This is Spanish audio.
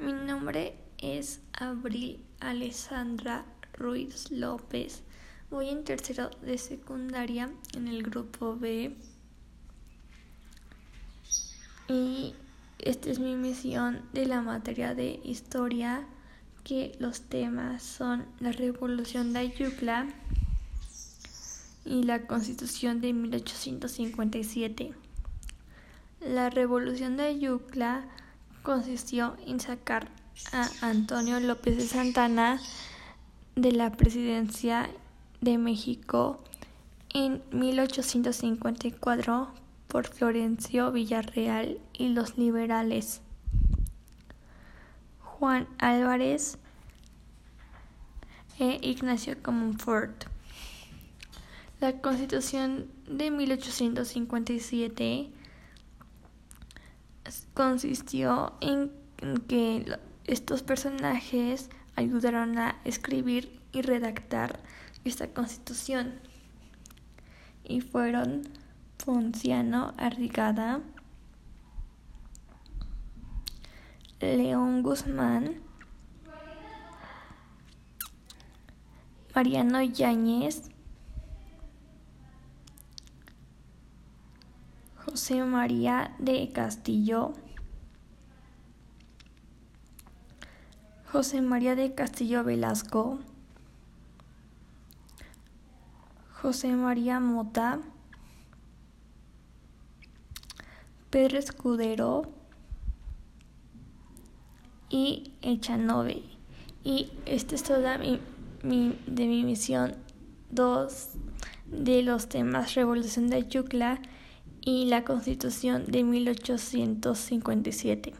nombre es Abril Alessandra Ruiz López. Voy en tercero de secundaria en el grupo B. Y esta es mi misión de la materia de historia, que los temas son la revolución de Ayutla y la constitución de 1857. La revolución de Ayutla consistió en sacar a Antonio López de Santana de la presidencia de México en 1854 por Florencio Villarreal y los liberales Juan Álvarez e Ignacio Comonfort. La Constitución de 1857 consistió en que estos personajes ayudaron a escribir y redactar esta constitución. Y fueron Ponciano Arrigada, León Guzmán, Mariano Yáñez, José María de Castillo, José María de Castillo Velasco, José María Mota, Pedro Escudero. Y Echanove. Y esta es toda mi, mi, de mi misión. 2 de los temas Revolución de Yucla y la Constitución de 1857.